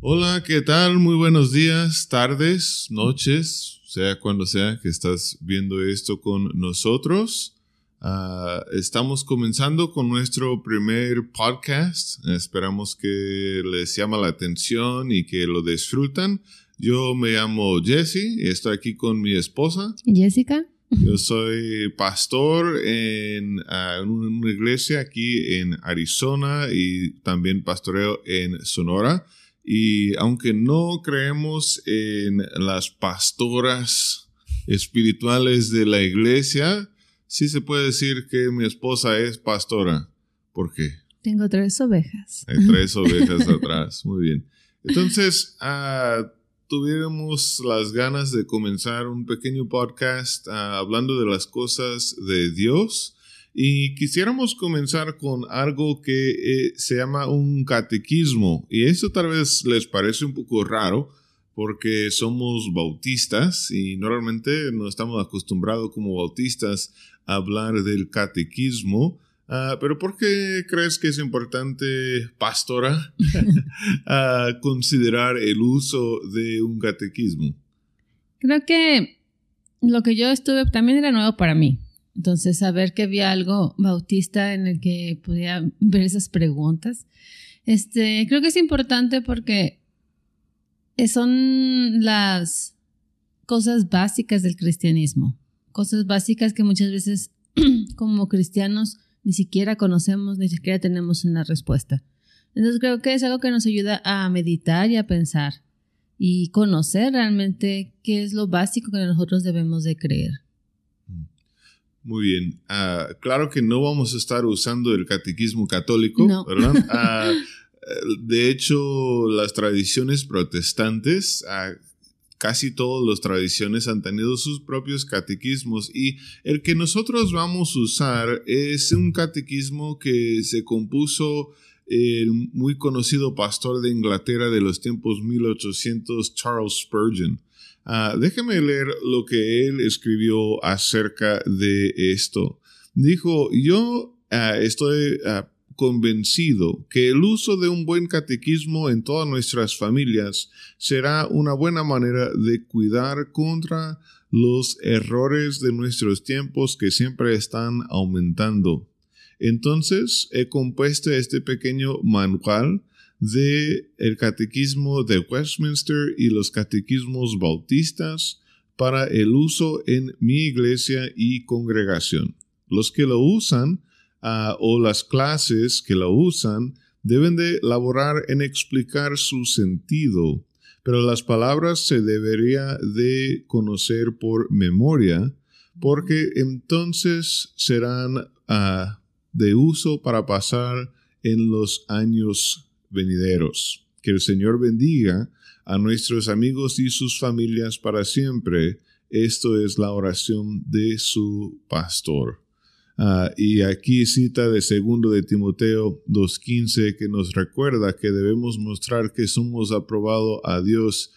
Hola, ¿qué tal? Muy buenos días, tardes, noches, sea cuando sea que estás viendo esto con nosotros. Ah, estamos comenzando con nuestro primer podcast. Esperamos que les llama la atención y que lo disfrutan. Yo me llamo Jesse y estoy aquí con mi esposa. Jessica. Yo soy pastor en, en una iglesia aquí en Arizona y también pastoreo en Sonora. Y aunque no creemos en las pastoras espirituales de la iglesia, sí se puede decir que mi esposa es pastora. ¿Por qué? Tengo tres ovejas. Hay tres ovejas atrás. Muy bien. Entonces, uh, tuviéramos las ganas de comenzar un pequeño podcast ah, hablando de las cosas de Dios. Y quisiéramos comenzar con algo que eh, se llama un catequismo. Y eso tal vez les parece un poco raro porque somos bautistas y normalmente no estamos acostumbrados como bautistas a hablar del catequismo. Uh, pero ¿por qué crees que es importante, pastora, uh, considerar el uso de un catequismo? Creo que lo que yo estuve también era nuevo para mí. Entonces, saber que había algo bautista en el que podía ver esas preguntas, este, creo que es importante porque son las cosas básicas del cristianismo, cosas básicas que muchas veces como cristianos ni siquiera conocemos, ni siquiera tenemos una respuesta. Entonces creo que es algo que nos ayuda a meditar y a pensar y conocer realmente qué es lo básico que nosotros debemos de creer. Muy bien. Ah, claro que no vamos a estar usando el catequismo católico, ¿verdad? Ah, de hecho, las tradiciones protestantes, ah, casi todas las tradiciones han tenido sus propios catequismos y el que nosotros vamos a usar es un catequismo que se compuso el muy conocido pastor de Inglaterra de los tiempos 1800, Charles Spurgeon. Uh, déjeme leer lo que él escribió acerca de esto. Dijo, yo ah, estoy ah, convencido que el uso de un buen catequismo en todas nuestras familias será una buena manera de cuidar contra los errores de nuestros tiempos que siempre están aumentando. Entonces he compuesto este pequeño manual de el catequismo de Westminster y los catequismos bautistas para el uso en mi iglesia y congregación. Los que lo usan ah, o las clases que lo usan deben de laborar en explicar su sentido, pero las palabras se debería de conocer por memoria, porque entonces serán ah, de uso para pasar en los años venideros. Que el Señor bendiga a nuestros amigos y sus familias para siempre. Esto es la oración de su pastor. Ah, y aquí cita de segundo de Timoteo 2.15 que nos recuerda que debemos mostrar que somos aprobados a Dios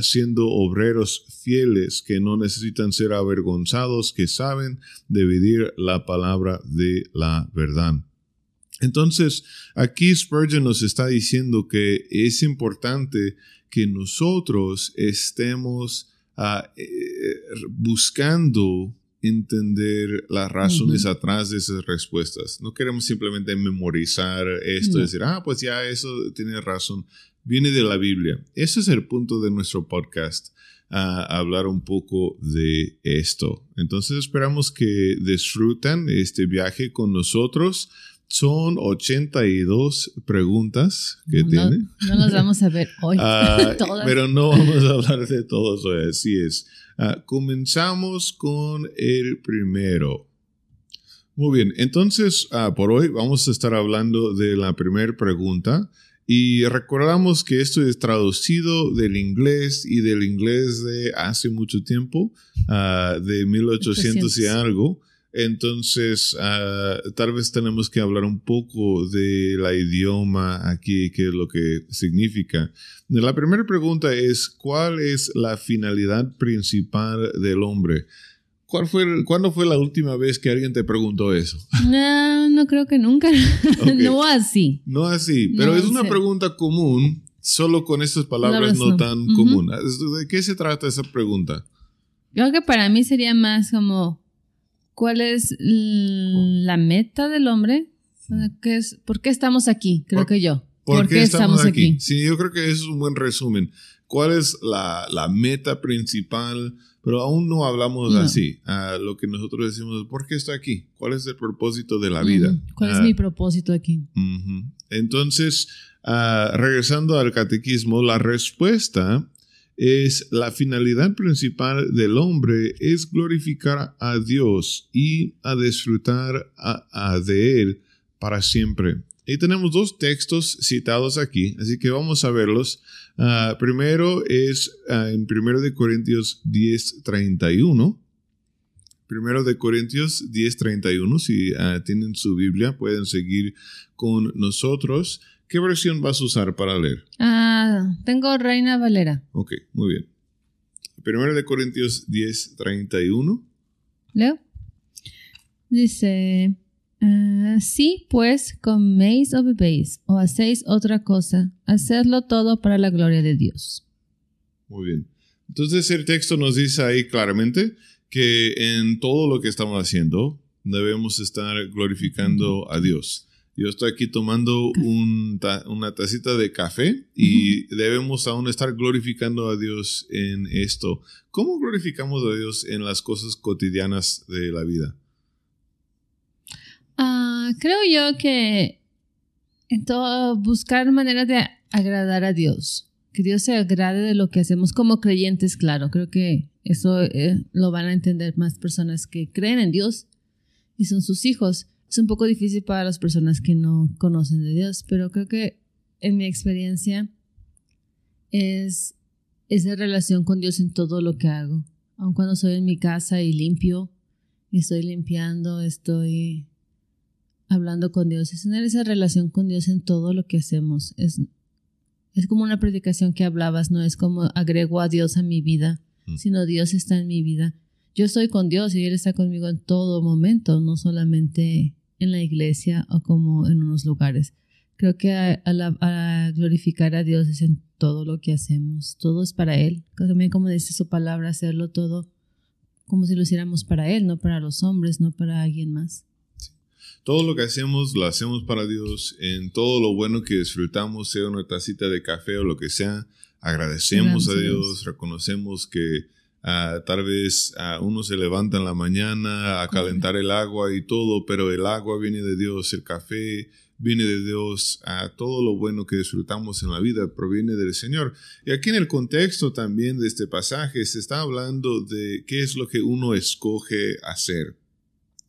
siendo obreros fieles que no necesitan ser avergonzados, que saben dividir la palabra de la verdad. Entonces, aquí Spurgeon nos está diciendo que es importante que nosotros estemos ah, eh, buscando entender las razones atrás de esas respuestas. No queremos simplemente memorizar esto y decir, ah, pues ya eso tiene razón. Viene de la Biblia. Ese es el punto de nuestro podcast, ah, hablar un poco de esto. Entonces esperamos que disfrutan este viaje con nosotros. Son 82 preguntas que tiene. No las vamos a ver hoy. Ah, pero no vamos a hablar de todos hoy, así es. Ah, comenzamos con el primero. Muy bien, entonces ah, por hoy vamos a estar hablando de la primera pregunta. Y recordamos que esto es traducido del inglés y del inglés de hace mucho tiempo, de 1800 y algo. Entonces, ah, tal vez tenemos que hablar un poco de la idioma aquí, qué es lo que significa. La primera pregunta es, ¿cuál es la finalidad principal del hombre? ¿Cuál fue, ¿Cuándo fue la última vez que alguien te preguntó eso? No, no creo que nunca. no así. No así, pero es una pregunta común, solo con estas palabras no, tan comunes. ¿De qué se trata esa pregunta? Yo creo que para mí sería más como, ¿cuál es la meta del hombre? ¿Qué es, ¿Por qué estamos aquí? Creo que yo. ¿Por, qué, estamos, aquí? Sí, yo creo que es un buen resumen. ¿Cuál es la, la meta principal? Pero aún no hablamos así. Uh, lo que nosotros decimos, ¿por qué estoy aquí? ¿Cuál es el propósito de la vida? ¿Cuál es ah, mi propósito aquí? Entonces, uh, regresando al catequismo, la respuesta es la finalidad principal del hombre es glorificar a Dios y a disfrutar a, de Él para siempre. Y tenemos dos textos citados aquí, así que vamos a verlos. Ah, primero es ah, en 1 de Corintios 10, 31. Primero de Corintios 10, 31. Si uh, tienen su Biblia, pueden seguir con nosotros. ¿Qué versión vas a usar para leer? Ah, tengo Reina Valera. Ok, muy bien. Primero de Corintios 10, 31. Leo. Dice, Ah, sí, pues coméis o bebéis o hacéis otra cosa, hacedlo todo para la gloria de Dios. Muy bien. Entonces el texto nos dice ahí claramente que en todo lo que estamos haciendo debemos estar glorificando a Dios. Yo estoy aquí tomando una tacita de café y debemos aún estar glorificando a Dios en esto. ¿Cómo glorificamos a Dios en las cosas cotidianas de la vida? Ah, creo yo que en todo buscar maneras de agradar a Dios. Que Dios se agrade de lo que hacemos como creyentes, claro. Creo que eso eh, lo van a entender más personas que creen en Dios y son sus hijos. Es un poco difícil para las personas que no conocen de Dios, pero creo que en mi experiencia es esa relación con Dios en todo lo que hago. Aun cuando estoy en mi casa y limpio, estoy limpiando, estoy hablando con Dios, es tener esa relación con Dios en todo lo que hacemos. Es, es como una predicación que hablabas, no es como agrego a Dios a mi vida, mm. sino Dios está en mi vida. Yo estoy con Dios y Él está conmigo en todo momento, no solamente en la iglesia o como en unos lugares. Creo que a, glorificar a Dios es en todo lo que hacemos. Todo es para Él. También como dice su palabra, hacerlo todo como si lo hiciéramos para Él, no para los hombres, no para alguien más. Todo lo que hacemos lo hacemos para Dios. En todo lo bueno que disfrutamos, sea una tacita de café o lo que sea, agradecemos a Dios, reconocemos que ah, tal vez uh, uno se levanta en la mañana a calentar el agua y todo, pero el agua viene de Dios, el café viene de Dios, a todo lo bueno que disfrutamos en la vida proviene del Señor. Y aquí en el contexto también de este pasaje se está hablando de qué es lo que uno escoge hacer.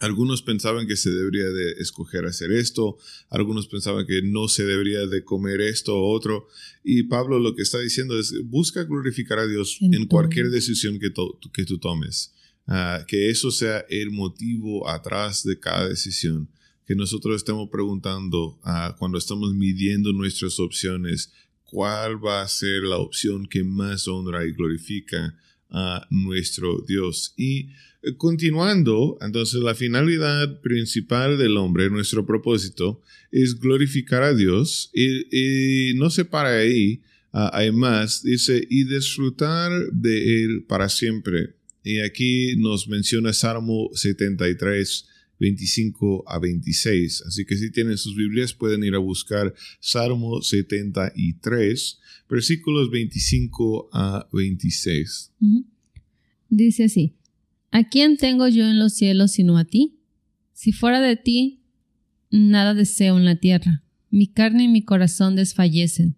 Algunos pensaban que se debería de escoger hacer esto, algunos pensaban que no se debería de comer esto o otro. Y Pablo lo que está diciendo es, busca glorificar a Dios en, cualquier decisión que, que tú tomes. Ah, que eso sea el motivo atrás de cada decisión. Que nosotros estemos preguntando uh, cuando estamos midiendo nuestras opciones, cuál va a ser la opción que más honra y glorifica a nuestro Dios. Y continuando, entonces la finalidad principal del hombre, nuestro propósito, es glorificar a Dios y, no se para ahí, además dice, y disfrutar de Él para siempre. Y aquí nos menciona Salmo 73, 25 a 26. Así que si tienen sus Biblias pueden ir a buscar Salmo 73, versículos 25 a 26. Dice así, ¿a quién tengo yo en los cielos sino a ti? Si fuera de ti, nada deseo en la tierra. Mi carne y mi corazón desfallecen,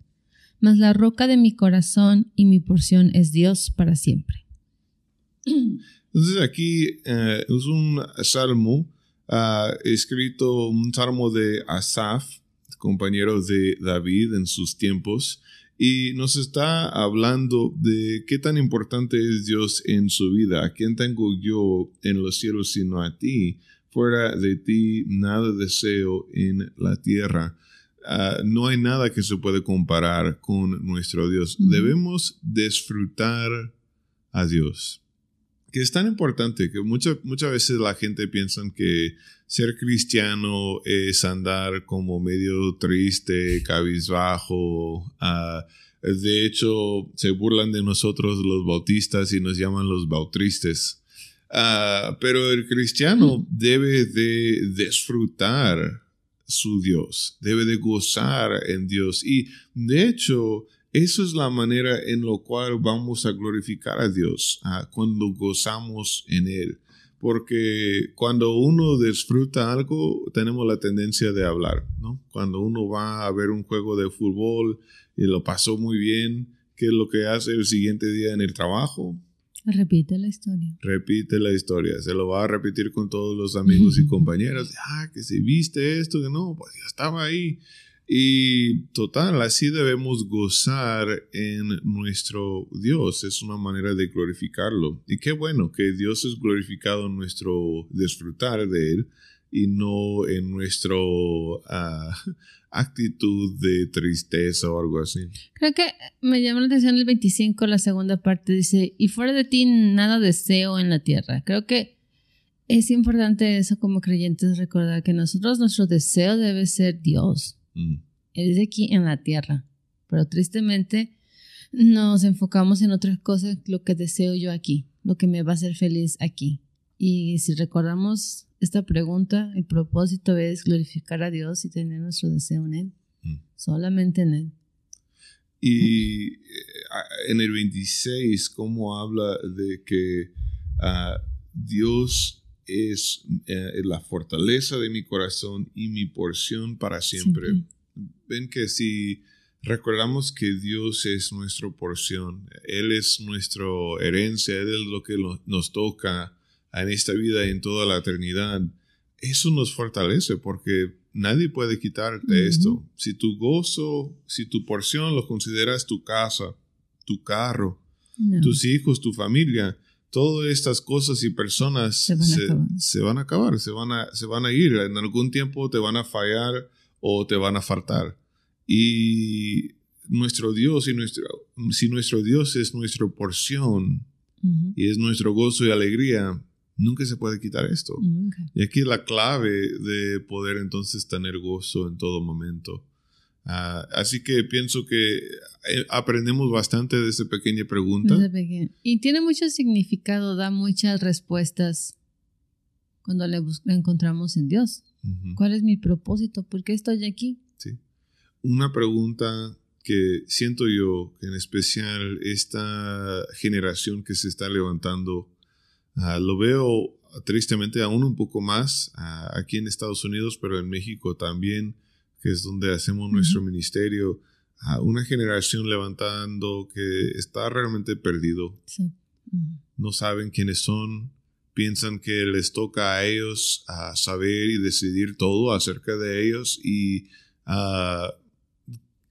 mas la roca de mi corazón y mi porción es Dios para siempre. Entonces aquí eh, es un salmo uh, escrito, un salmo de Asaf, compañero de David en sus tiempos, y nos está hablando de qué tan importante es Dios en su vida. ¿A quién tengo yo en los cielos sino a ti? Fuera de ti nada deseo en la tierra. Ah, no hay nada que se puede comparar con nuestro Dios. Debemos disfrutar a Dios. Que es tan importante que muchas muchas veces la gente piensa que ser cristiano es andar como medio triste, cabizbajo. Uh, de hecho, se burlan de nosotros los bautistas y nos llaman los bautristes. Uh, pero el cristiano debe de disfrutar su Dios, debe de gozar en Dios. Y de hecho, eso es la manera en la cual vamos a glorificar a Dios cuando gozamos en Él. Porque cuando uno disfruta algo, tenemos la tendencia de hablar, ¿no? Cuando uno va a ver un juego de fútbol y lo pasó muy bien, ¿qué es lo que hace el siguiente día en el trabajo? Repite la historia. Repite la historia. Se lo va a repetir con todos los amigos y compañeros. Ah, que si viste esto, que no, pues ya estaba ahí. Y total, así debemos gozar en nuestro Dios. Es una manera de glorificarlo. Y qué bueno que Dios es glorificado en nuestro disfrutar de Él y no en nuestro uh, actitud de tristeza o algo así. Creo que me llama la atención el 25, la segunda parte, dice, y fuera de ti nada deseo en la tierra. Creo que es importante eso como creyentes recordar que nosotros nuestro deseo debe ser Dios. Mm. Es de aquí en la tierra. Pero tristemente nos enfocamos en otras cosas, lo que deseo yo aquí, lo que me va a hacer feliz aquí. Y si recordamos esta pregunta, el propósito es glorificar a Dios y tener nuestro deseo en Él, mm. solamente en Él. Y eh, en el 26, ¿cómo habla de que ah, Dios es eh, la fortaleza de mi corazón y mi porción para siempre? Ven que si recordamos que Dios es nuestra porción, Él es nuestra herencia, Él es lo que nos toca en esta vida y en toda la eternidad, eso nos fortalece porque nadie puede quitarte esto. Si tu gozo, si tu porción lo consideras tu casa, tu carro, tus hijos, tu familia, todas estas cosas y personas se van, a acabar, se van a, se van a ir. En algún tiempo te van a fallar o te van a faltar. Y nuestro Dios, y nuestro, si nuestro Dios es nuestra porción y es nuestro gozo y alegría, Nunca se puede quitar esto. Y aquí es la clave de poder entonces tener gozo en todo momento. Ah, así que pienso que eh, aprendemos bastante de esa pequeña pregunta. Y tiene mucho significado, da muchas respuestas cuando le, encontramos en Dios. ¿Cuál es mi propósito? ¿Por qué estoy aquí? Sí. Una pregunta que siento yo, en especial esta generación que se está levantando, Ah, lo veo tristemente aún un poco más ah, aquí en Estados Unidos, pero en México también, que es donde hacemos nuestro ministerio. a una generación levantando que está realmente perdido. No saben quiénes son, piensan que les toca a ellos a saber y decidir todo acerca de ellos y uh,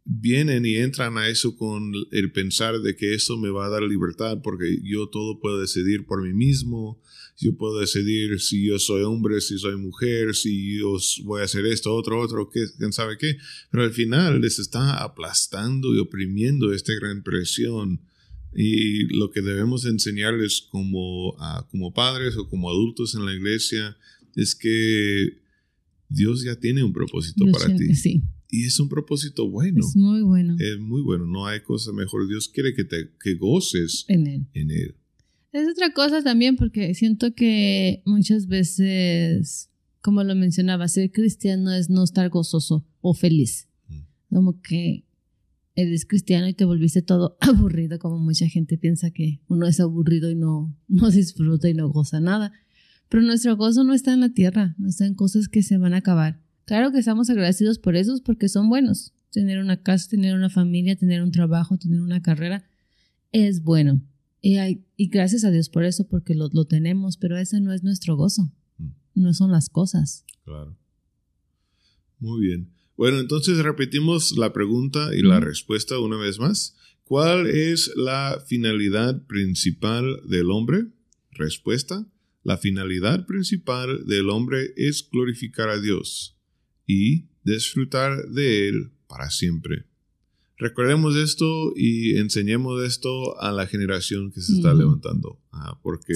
vienen y entran a eso con el pensar de que eso me va a dar libertad porque yo todo puedo decidir por mí mismo, yo puedo decidir si yo soy hombre, si soy mujer, si yo voy a hacer esto, otro, otro, quién sabe qué, pero al final les está aplastando y oprimiendo esta gran presión. Y lo que debemos enseñarles como, como padres o como adultos en la iglesia es que Dios ya tiene un propósito para ti. Sí. Y es un propósito bueno. Es muy bueno. Es muy bueno. No hay cosa mejor. Dios quiere que te que goces en él. En él. Es otra cosa también porque siento que muchas veces, como lo mencionaba, ser cristiano es no estar gozoso o feliz. Mm. Como que eres cristiano y te volviste todo aburrido, como mucha gente piensa que uno es aburrido y no, no disfruta y no goza nada. Pero nuestro gozo no está en la tierra, no está en cosas que se van a acabar. Claro que estamos agradecidos por esos porque son buenos. Tener una casa, tener una familia, tener un trabajo, tener una carrera es bueno. Y, hay, y gracias a Dios por eso, porque lo, lo tenemos, pero ese no es nuestro gozo. Mm. No son las cosas. Claro. Muy bien. Bueno, entonces repetimos la pregunta y la respuesta una vez más. ¿Cuál es la finalidad principal del hombre? Respuesta. La finalidad principal del hombre es glorificar a Dios y disfrutar de Él para siempre. Recordemos esto y enseñemos esto a la generación que se está levantando, ah, porque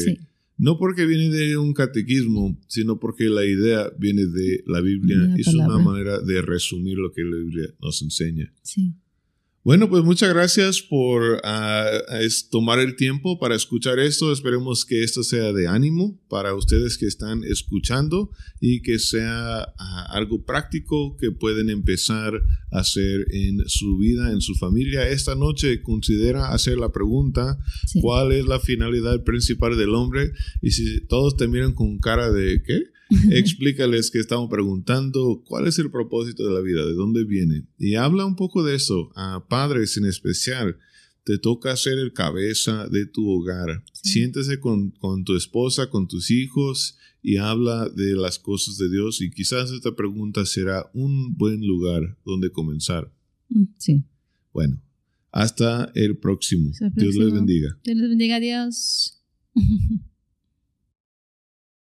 No porque viene de un catequismo, sino porque la idea viene de la Biblia. es una manera de resumir lo que la Biblia nos enseña. Sí. Bueno, pues muchas gracias por ah, tomar el tiempo para escuchar esto. Esperemos que esto sea de ánimo para ustedes que están escuchando y que sea ah, algo práctico que pueden empezar a hacer en su vida, en su familia. Esta noche considera hacer la pregunta, ¿cuál es la finalidad principal del hombre? Y si todos te miran con cara de ¿qué? Explícales que estamos preguntando cuál es el propósito de la vida, de dónde viene. Y habla un poco de eso a padres en especial. Te toca ser el cabeza de tu hogar. Siéntese con, con tu esposa, con tus hijos y habla de las cosas de Dios. Y quizás esta pregunta será un buen lugar donde comenzar. Mm, sí. Bueno, hasta el próximo. Dios les bendiga. Dios les bendiga. Adiós.